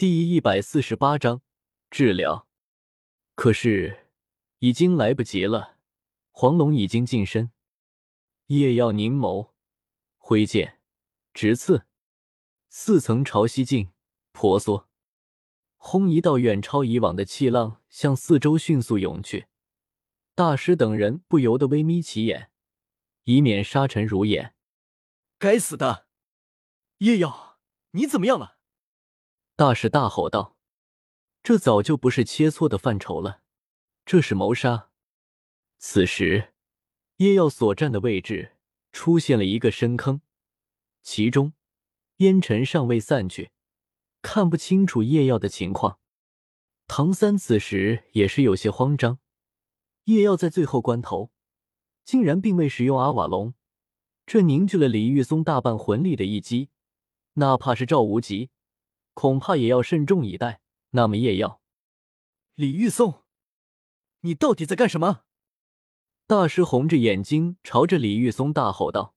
第一百四十八章治疗。可是已经来不及了，黄龙已经近身。夜耀凝眸，挥剑直刺，四层朝西进，婆娑，轰！一道远超以往的气浪向四周迅速涌去。大师等人不由得微眯起眼，以免沙尘如眼。该死的，夜耀，你怎么样了？大师大吼道：“这早就不是切磋的范畴了，这是谋杀！”此时，叶耀所站的位置出现了一个深坑，其中烟尘尚未散去，看不清楚叶耀的情况。唐三此时也是有些慌张。叶耀在最后关头，竟然并未使用阿瓦隆，这凝聚了李玉松大半魂力的一击，哪怕是赵无极。恐怕也要慎重以待。那么叶耀，李玉松，你到底在干什么？大师红着眼睛朝着李玉松大吼道。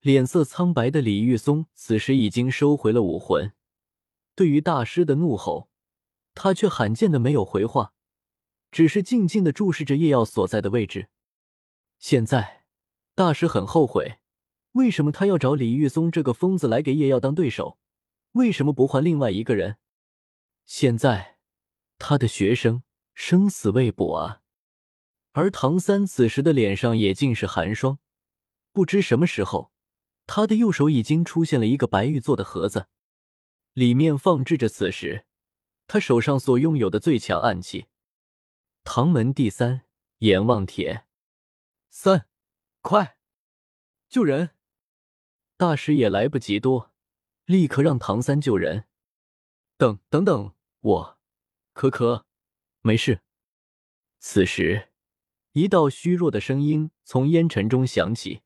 脸色苍白的李玉松此时已经收回了武魂，对于大师的怒吼，他却罕见的没有回话，只是静静的注视着叶耀所在的位置。现在，大师很后悔，为什么他要找李玉松这个疯子来给叶耀当对手？为什么不换另外一个人？现在他的学生生死未卜啊！而唐三此时的脸上也尽是寒霜。不知什么时候，他的右手已经出现了一个白玉做的盒子，里面放置着此时他手上所拥有的最强暗器——唐门第三阎王铁。三，快救人！大师也来不及多。立刻让唐三救人！等等等，我可可没事。此时，一道虚弱的声音从烟尘中响起，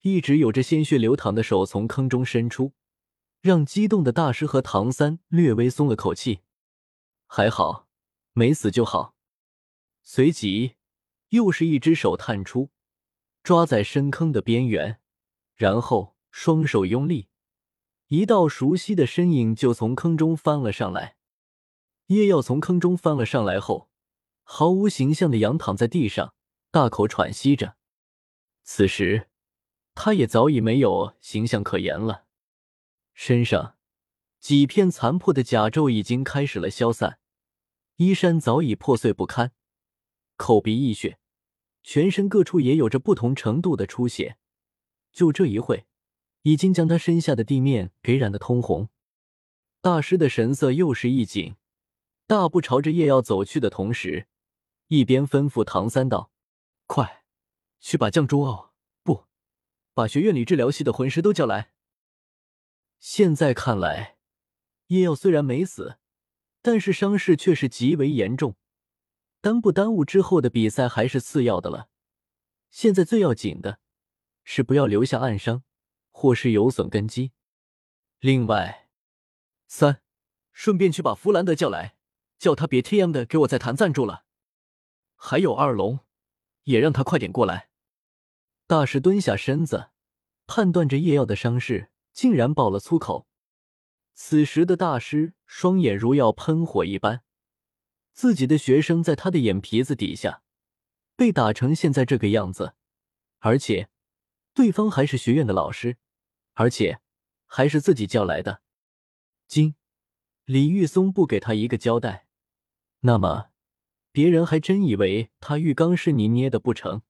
一直有着鲜血流淌的手从坑中伸出，让激动的大师和唐三略微松了口气。还好，没死就好。随即，又是一只手探出，抓在深坑的边缘，然后双手用力。一道熟悉的身影就从坑中翻了上来。叶耀从坑中翻了上来后，毫无形象的仰躺在地上，大口喘息着。此时，他也早已没有形象可言了。身上几片残破的甲胄已经开始了消散，衣衫早已破碎不堪，口鼻溢血，全身各处也有着不同程度的出血。就这一会。已经将他身下的地面给染得通红，大师的神色又是一紧，大步朝着叶耀走去的同时，一边吩咐唐三道：“快，去把绛珠傲不，把学院里治疗系的魂师都叫来。”现在看来，叶耀虽然没死，但是伤势却是极为严重，耽不耽误之后的比赛还是次要的了。现在最要紧的是不要留下暗伤。或是有损根基。另外，三，顺便去把弗兰德叫来，叫他别这样的给我再谈赞助了。还有二龙，也让他快点过来。大师蹲下身子，判断着叶耀的伤势，竟然爆了粗口。此时的大师双眼如要喷火一般，自己的学生在他的眼皮子底下被打成现在这个样子，而且对方还是学院的老师。而且还是自己叫来的。今李玉松不给他一个交代，那么别人还真以为他浴缸是你捏的不成。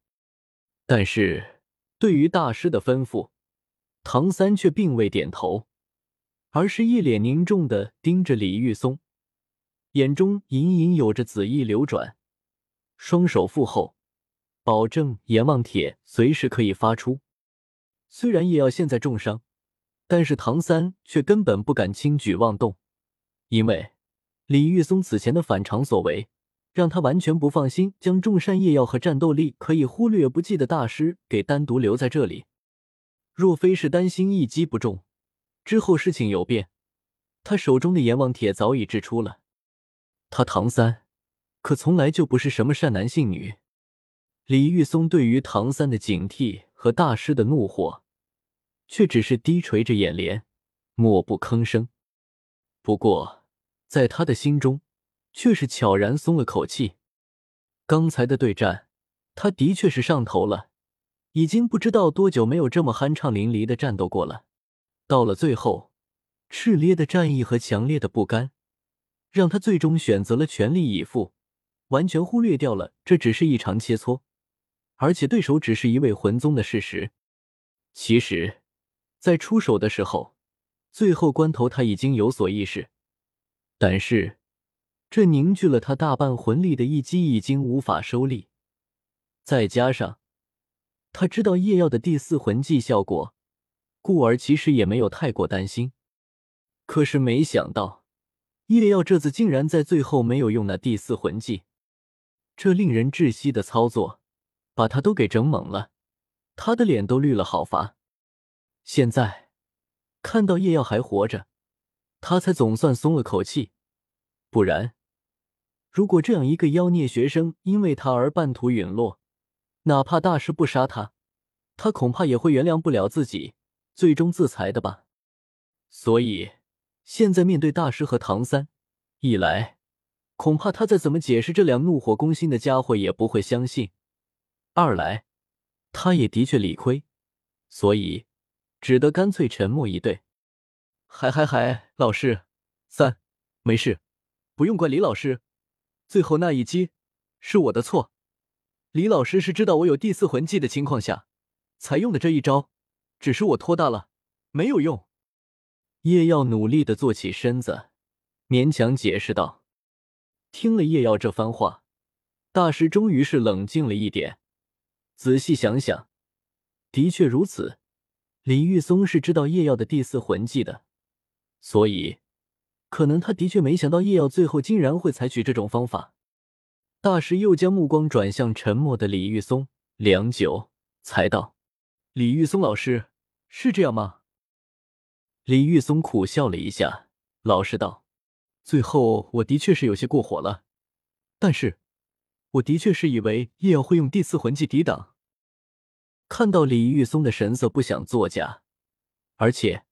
但是对于大师的吩咐，唐三却并未点头，而是一脸凝重的盯着李玉松，眼中隐隐有着紫意流转，双手负后，保证阎王帖随时可以发出。虽然叶耀现在重伤，但是唐三却根本不敢轻举妄动，因为李玉松此前的反常所为，让他完全不放心将众善叶耀和战斗力可以忽略不计的大师给单独留在这里。若非是担心一击不中，之后事情有变，他手中的阎王铁早已掷出了。他唐三可从来就不是什么善男信女。李玉松对于唐三的警惕。和大师的怒火，却只是低垂着眼帘，默不吭声。不过，在他的心中却是悄然松了口气。刚才的对战，他的确是上头了，已经不知道多久没有这么酣畅淋漓的战斗过了。到了最后，炽烈的战意和强烈的不甘，让他最终选择了全力以赴，完全忽略掉了这只是一场切磋，而且对手只是一位魂宗的事实。其实，在出手的时候，最后关头他已经有所意识，但是这凝聚了他大半魂力的一击已经无法收力，再加上他知道夜耀的第四魂技效果。故而其实也没有太过担心，可是没想到叶耀这次竟然在最后没有用那第四魂技，这令人窒息的操作把他都给整懵了，他的脸都绿了好伐。现在看到叶耀还活着，他才总算松了口气，不然如果这样一个妖孽学生因为他而半途陨落，哪怕大师不杀他，他恐怕也会原谅不了自己。最终自裁的吧，所以现在面对大师和唐三，一来恐怕他再怎么解释这两怒火攻心的家伙也不会相信；二来他也的确理亏，所以只得干脆沉默以对。还还还，老师，三没事，不用怪李老师，最后那一击是我的错。李老师是知道我有第四魂技的情况下才用的这一招。只是我拖大了，没有用。叶耀努力的坐起身子，勉强解释道。听了叶耀这番话，大师终于是冷静了一点。仔细想想，的确如此。李玉松是知道叶耀的第四魂技的，所以可能他的确没想到叶耀最后竟然会采取这种方法。大师又将目光转向沉默的李玉松，良久才道：“李玉松老师。”是这样吗？李玉松苦笑了一下，老实道：“最后我的确是有些过火了，但是我的确是以为叶耀会用第四魂技抵挡。”看到李玉松的神色不想作假，而且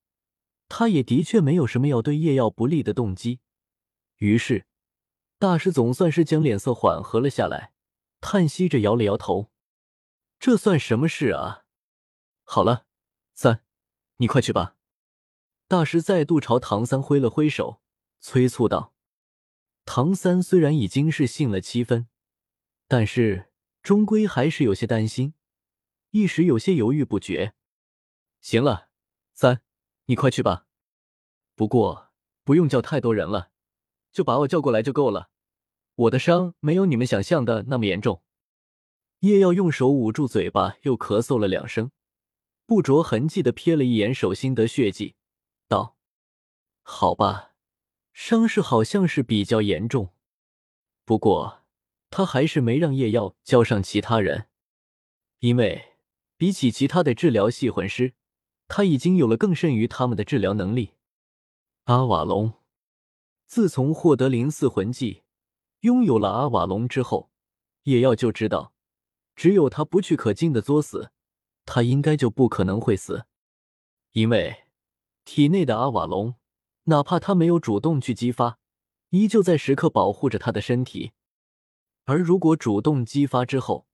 他也的确没有什么要对叶耀不利的动机，于是大师总算是将脸色缓和了下来，叹息着摇了摇头：“这算什么事啊？好了。”三，你快去吧。大师再度朝唐三挥了挥手，催促道：“唐三虽然已经是信了七分，但是终归还是有些担心，一时有些犹豫不决。行了，三，你快去吧。不过不用叫太多人了，就把我叫过来就够了。我的伤没有你们想象的那么严重。”叶耀用手捂住嘴巴，又咳嗽了两声。不着痕迹的瞥了一眼手心的血迹，道：“好吧，伤势好像是比较严重。不过他还是没让叶耀叫上其他人，因为比起其他的治疗系魂师，他已经有了更胜于他们的治疗能力。阿瓦隆，自从获得灵四魂技，拥有了阿瓦隆之后，叶耀就知道，只有他不去可劲的作死。”他应该就不可能会死，因为体内的阿瓦隆，哪怕他没有主动去激发，依旧在时刻保护着他的身体。而如果主动激发之后，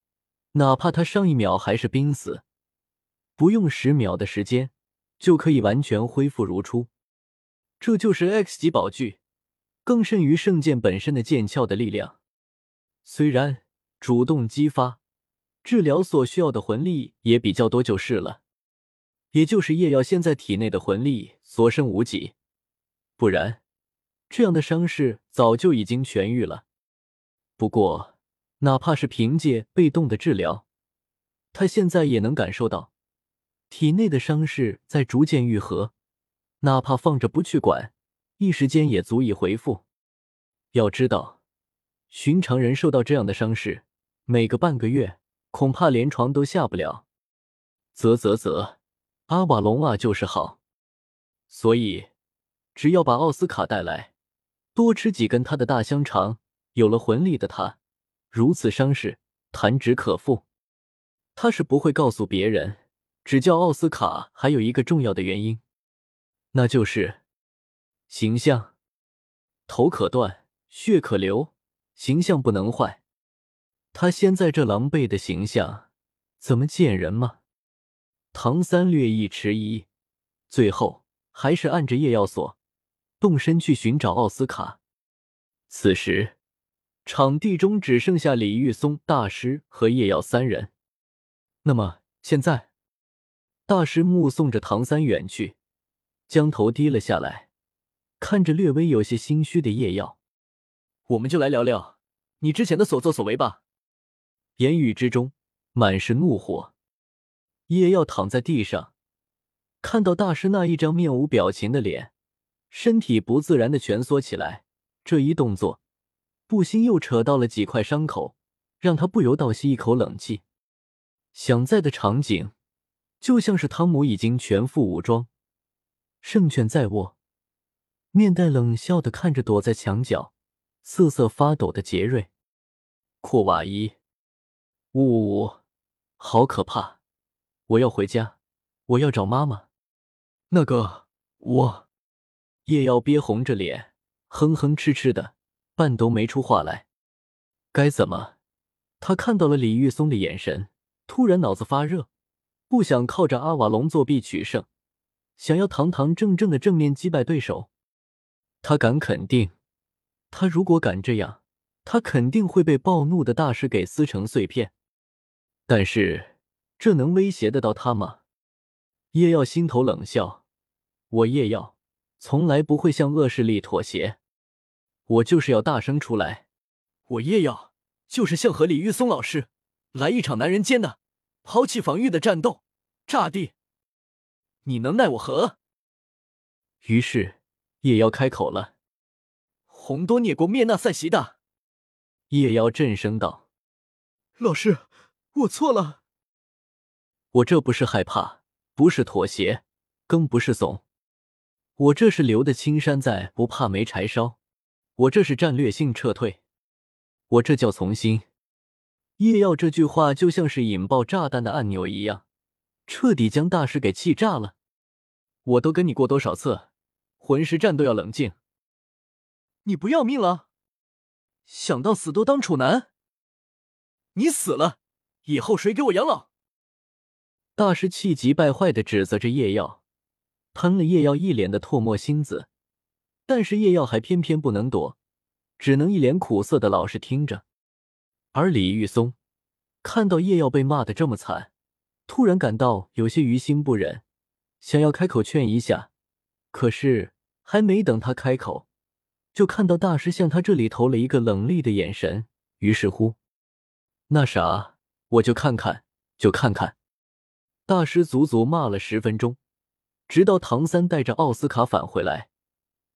哪怕他上一秒还是濒死，不用十秒的时间就可以完全恢复如初。这就是 X 级宝具，更甚于圣剑本身的剑鞘的力量。虽然主动激发。治疗所需要的魂力也比较多，就是了。也就是叶耀现在体内的魂力所剩无几，不然这样的伤势早就已经痊愈了。不过，哪怕是凭借被动的治疗，他现在也能感受到体内的伤势在逐渐愈合。哪怕放着不去管，一时间也足以恢复。要知道，寻常人受到这样的伤势，每个半个月。恐怕连床都下不了。啧啧啧，阿瓦隆啊，就是好。所以，只要把奥斯卡带来，多吃几根他的大香肠，有了魂力的他，如此伤势弹指可复。他是不会告诉别人，只叫奥斯卡还有一个重要的原因，那就是形象。头可断，血可流，形象不能坏。他现在这狼狈的形象，怎么见人吗？唐三略一迟疑，最后还是按着夜药锁，动身去寻找奥斯卡。此时，场地中只剩下李玉松大师和叶耀三人。那么现在，大师目送着唐三远去，将头低了下来，看着略微有些心虚的叶耀，我们就来聊聊你之前的所作所为吧。言语之中满是怒火。叶耀躺在地上，看到大师那一张面无表情的脸，身体不自然的蜷缩起来。这一动作，不禁又扯到了几块伤口，让他不由倒吸一口冷气。想在的场景，就像是汤姆已经全副武装，胜券在握，面带冷笑的看着躲在墙角、瑟瑟发抖的杰瑞。库瓦伊。呜呜呜，好可怕！我要回家，我要找妈妈。那个，我叶耀憋红着脸，哼哼哧哧的，半都没出话来。该怎么？他看到了李玉松的眼神，突然脑子发热，不想靠着阿瓦隆作弊取胜，想要堂堂正正的正面击败对手。他敢肯定，他如果敢这样，他肯定会被暴怒的大师给撕成碎片。但是，这能威胁得到他吗？叶耀心头冷笑：“我叶耀从来不会向恶势力妥协，我就是要大声出来，我叶耀就是想和李玉松老师来一场男人间的抛弃防御的战斗，炸地！你能奈我何？”于是叶妖开口了：“洪多涅国灭纳赛席的。”叶妖震声道：“老师。”我错了，我这不是害怕，不是妥协，更不是怂，我这是留得青山在，不怕没柴烧，我这是战略性撤退，我这叫从心。叶耀这句话就像是引爆炸弹的按钮一样，彻底将大师给气炸了。我都跟你过多少次，魂师战斗要冷静。你不要命了？想到死都当处男？你死了！以后谁给我养老？大师气急败坏的指责着叶耀，喷了叶耀一脸的唾沫星子，但是叶耀还偏偏不能躲，只能一脸苦涩的老实听着。而李玉松看到叶耀被骂的这么惨，突然感到有些于心不忍，想要开口劝一下，可是还没等他开口，就看到大师向他这里投了一个冷厉的眼神，于是乎，那啥。我就看看，就看看。大师足足骂了十分钟，直到唐三带着奥斯卡返回来，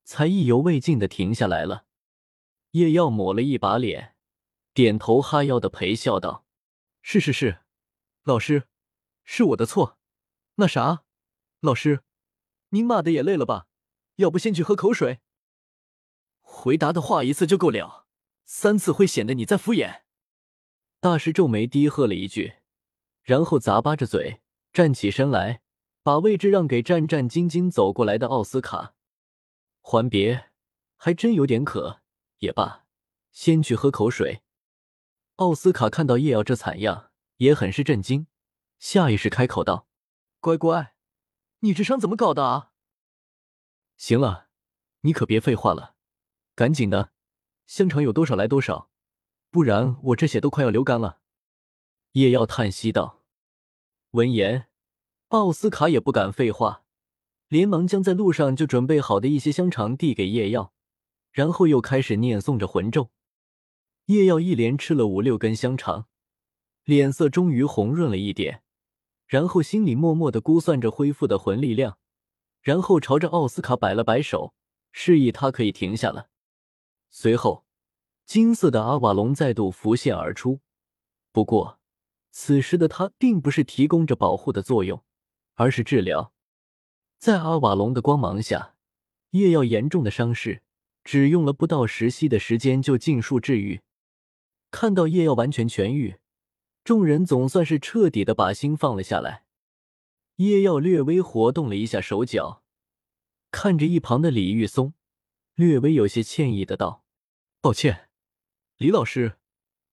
才意犹未尽的停下来了。叶耀抹了一把脸，点头哈腰的陪笑道：“是是是，老师，是我的错。那啥，老师，您骂的也累了吧？要不先去喝口水？回答的话一次就够了，三次会显得你在敷衍。”大师皱眉低喝了一句，然后咂巴着嘴站起身来，把位置让给战战兢兢走过来的奥斯卡。还别，还真有点渴。也罢，先去喝口水。奥斯卡看到叶瑶这惨样，也很是震惊，下意识开口道：“乖乖，你智商怎么搞的啊？”行了，你可别废话了，赶紧的，香肠有多少来多少。不然我这血都快要流干了。”叶耀叹息道。闻言，奥斯卡也不敢废话，连忙将在路上就准备好的一些香肠递给叶耀，然后又开始念诵着魂咒。叶耀一连吃了五六根香肠，脸色终于红润了一点，然后心里默默的估算着恢复的魂力量，然后朝着奥斯卡摆了摆手，示意他可以停下了。随后。金色的阿瓦隆再度浮现而出，不过此时的他并不是提供着保护的作用，而是治疗。在阿瓦隆的光芒下，叶耀严重的伤势只用了不到十息的时间就尽数治愈。看到叶耀完全痊愈，众人总算是彻底的把心放了下来。叶耀略微活动了一下手脚，看着一旁的李玉松。略微有些歉意的道：“抱歉，李老师，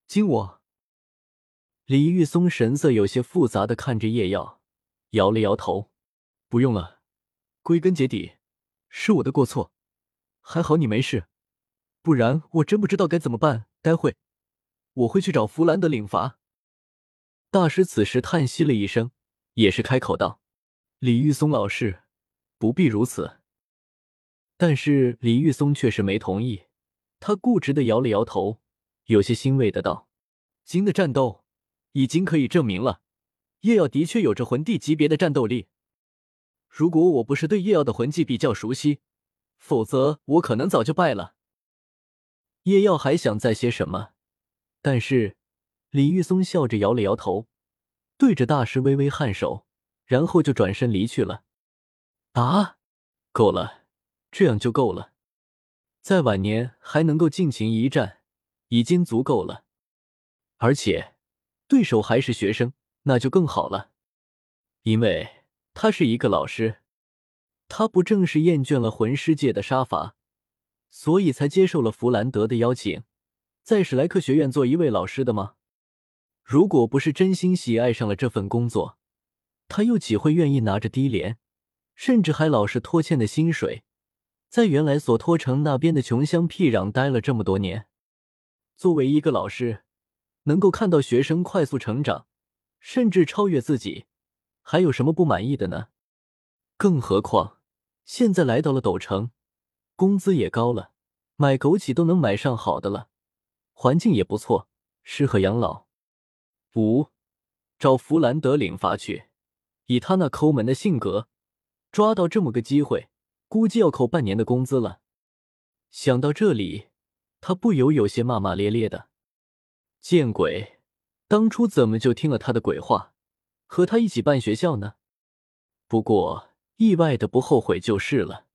经我。”李玉松神色有些复杂的看着叶耀，摇了摇头：“不用了，归根结底是我的过错，还好你没事，不然我真不知道该怎么办。待会我会去找弗兰德领罚。”大师此时叹息了一声，也是开口道：“李玉松老师，不必如此。”但是李玉松却是没同意，他固执的摇了摇头，有些欣慰的道：“今的战斗。”已经可以证明了，叶耀的确有着魂帝级别的战斗力。如果我不是对叶耀的魂技比较熟悉，否则我可能早就败了。叶耀还想再些什么，但是李玉松笑着摇了摇头，对着大师微微颔首，然后就转身离去了。啊，够了，这样就够了，在晚年还能够尽情一战，已经足够了，而且。对手还是学生，那就更好了，因为他是一个老师。他不正是厌倦了魂师界的杀伐，所以才接受了弗兰德的邀请，在史莱克学院做一位老师的吗？如果不是真心喜爱上了这份工作，他又岂会愿意拿着低廉，甚至还老是拖欠的薪水，在原来索托城那边的穷乡僻壤待了这么多年？作为一个老师。能够看到学生快速成长，甚至超越自己，还有什么不满意的呢？更何况现在来到了斗城，工资也高了，买枸杞都能买上好的了，环境也不错，适合养老。五，找弗兰德领罚去，以他那抠门的性格，抓到这么个机会，估计要扣半年的工资了。想到这里，他不由有些骂骂咧咧的。见鬼！当初怎么就听了他的鬼话，和他一起办学校呢？不过意外的不后悔就是了。